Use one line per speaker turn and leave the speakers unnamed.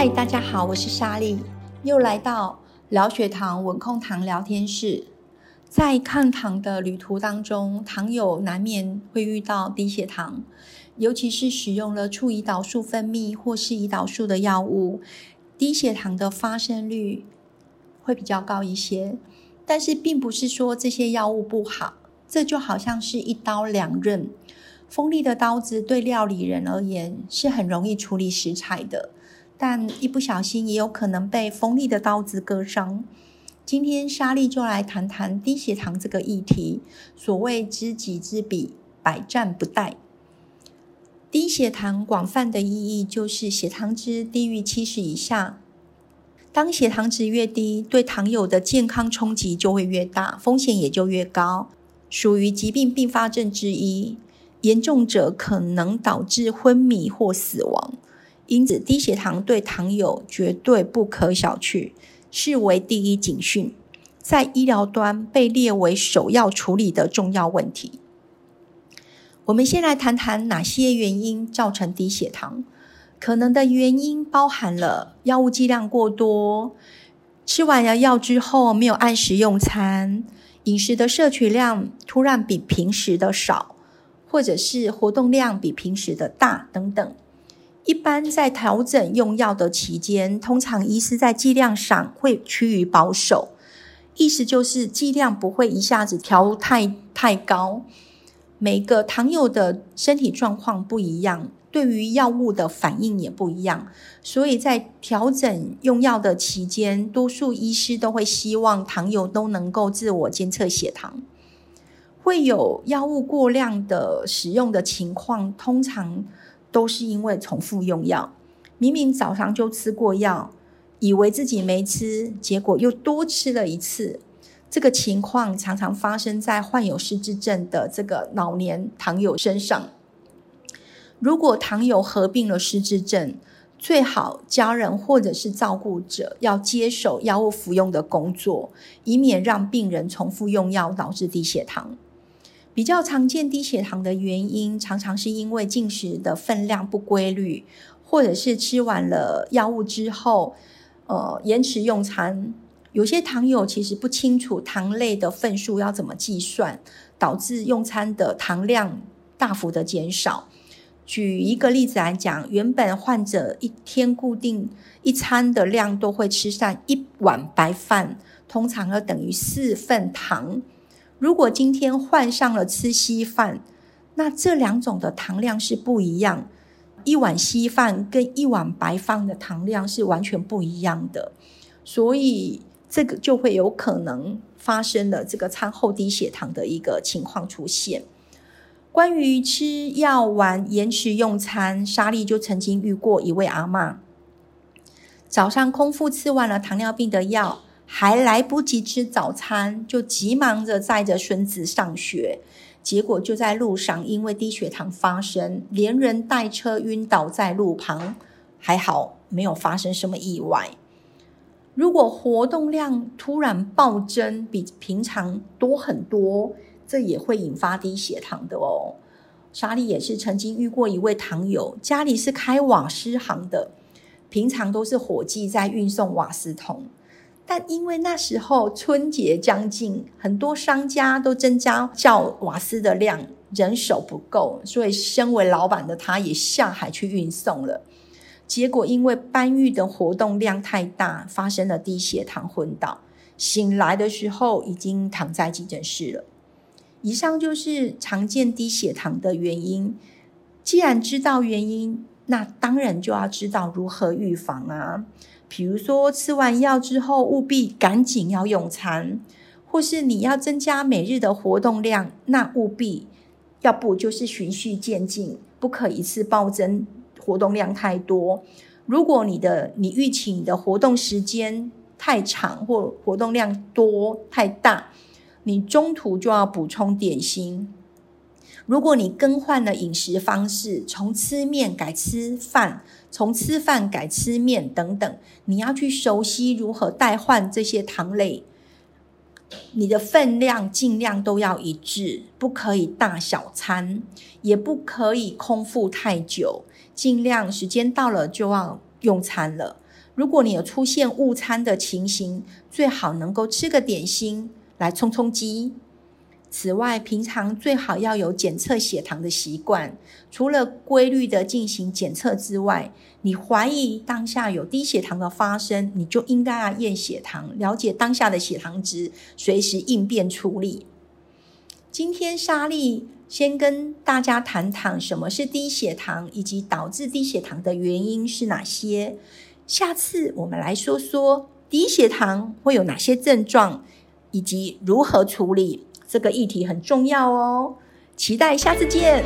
嗨，大家好，我是莎莉，又来到聊血糖稳控糖聊天室。在抗糖的旅途当中，糖友难免会遇到低血糖，尤其是使用了促胰岛素分泌或是胰岛素的药物，低血糖的发生率会比较高一些。但是，并不是说这些药物不好，这就好像是一刀两刃。锋利的刀子对料理人而言是很容易处理食材的，但一不小心也有可能被锋利的刀子割伤。今天莎莉就来谈谈低血糖这个议题。所谓知己知彼，百战不殆。低血糖广泛的意义就是血糖值低于七十以下。当血糖值越低，对糖友的健康冲击就会越大，风险也就越高，属于疾病并发症之一。严重者可能导致昏迷或死亡，因此低血糖对糖友绝对不可小觑，视为第一警讯，在医疗端被列为首要处理的重要问题。我们先来谈谈哪些原因造成低血糖，可能的原因包含了药物剂量过多，吃完了药之后没有按时用餐，饮食的摄取量突然比平时的少。或者是活动量比平时的大等等，一般在调整用药的期间，通常医师在剂量上会趋于保守，意思就是剂量不会一下子调太太高。每个糖友的身体状况不一样，对于药物的反应也不一样，所以在调整用药的期间，多数医师都会希望糖友都能够自我监测血糖。会有药物过量的使用的情况，通常都是因为重复用药。明明早上就吃过药，以为自己没吃，结果又多吃了一次。这个情况常常发生在患有失智症的这个老年糖友身上。如果糖友合并了失智症，最好家人或者是照顾者要接手药物服用的工作，以免让病人重复用药导致低血糖。比较常见低血糖的原因，常常是因为进食的分量不规律，或者是吃完了药物之后，呃，延迟用餐。有些糖友其实不清楚糖类的份数要怎么计算，导致用餐的糖量大幅的减少。举一个例子来讲，原本患者一天固定一餐的量都会吃上一碗白饭，通常要等于四份糖。如果今天换上了吃稀饭，那这两种的糖量是不一样。一碗稀饭跟一碗白饭的糖量是完全不一样的，所以这个就会有可能发生了这个餐后低血糖的一个情况出现。关于吃药丸延迟用餐，莎莉就曾经遇过一位阿妈，早上空腹吃完了糖尿病的药。还来不及吃早餐，就急忙着载着孙子上学，结果就在路上因为低血糖发生，连人带车晕倒在路旁，还好没有发生什么意外。如果活动量突然暴增，比平常多很多，这也会引发低血糖的哦。莎莉也是曾经遇过一位糖友，家里是开瓦斯行的，平常都是伙计在运送瓦斯桶。但因为那时候春节将近，很多商家都增加叫瓦斯的量，人手不够，所以身为老板的他也下海去运送了。结果因为搬运的活动量太大，发生了低血糖昏倒，醒来的时候已经躺在急诊室了。以上就是常见低血糖的原因。既然知道原因，那当然就要知道如何预防啊。比如说，吃完药之后务必赶紧要用餐，或是你要增加每日的活动量，那务必要不就是循序渐进，不可一次暴增活动量太多。如果你的你预期你的活动时间太长或活动量多太大，你中途就要补充点心。如果你更换了饮食方式，从吃面改吃饭，从吃饭改吃面等等，你要去熟悉如何代换这些糖类。你的分量尽量都要一致，不可以大小餐，也不可以空腹太久，尽量时间到了就要用餐了。如果你有出现误餐的情形，最好能够吃个点心来充充饥。此外，平常最好要有检测血糖的习惯。除了规律的进行检测之外，你怀疑当下有低血糖的发生，你就应该要验血糖，了解当下的血糖值，随时应变处理。今天莎莉先跟大家谈谈什么是低血糖，以及导致低血糖的原因是哪些。下次我们来说说低血糖会有哪些症状，以及如何处理。这个议题很重要哦，期待下次见。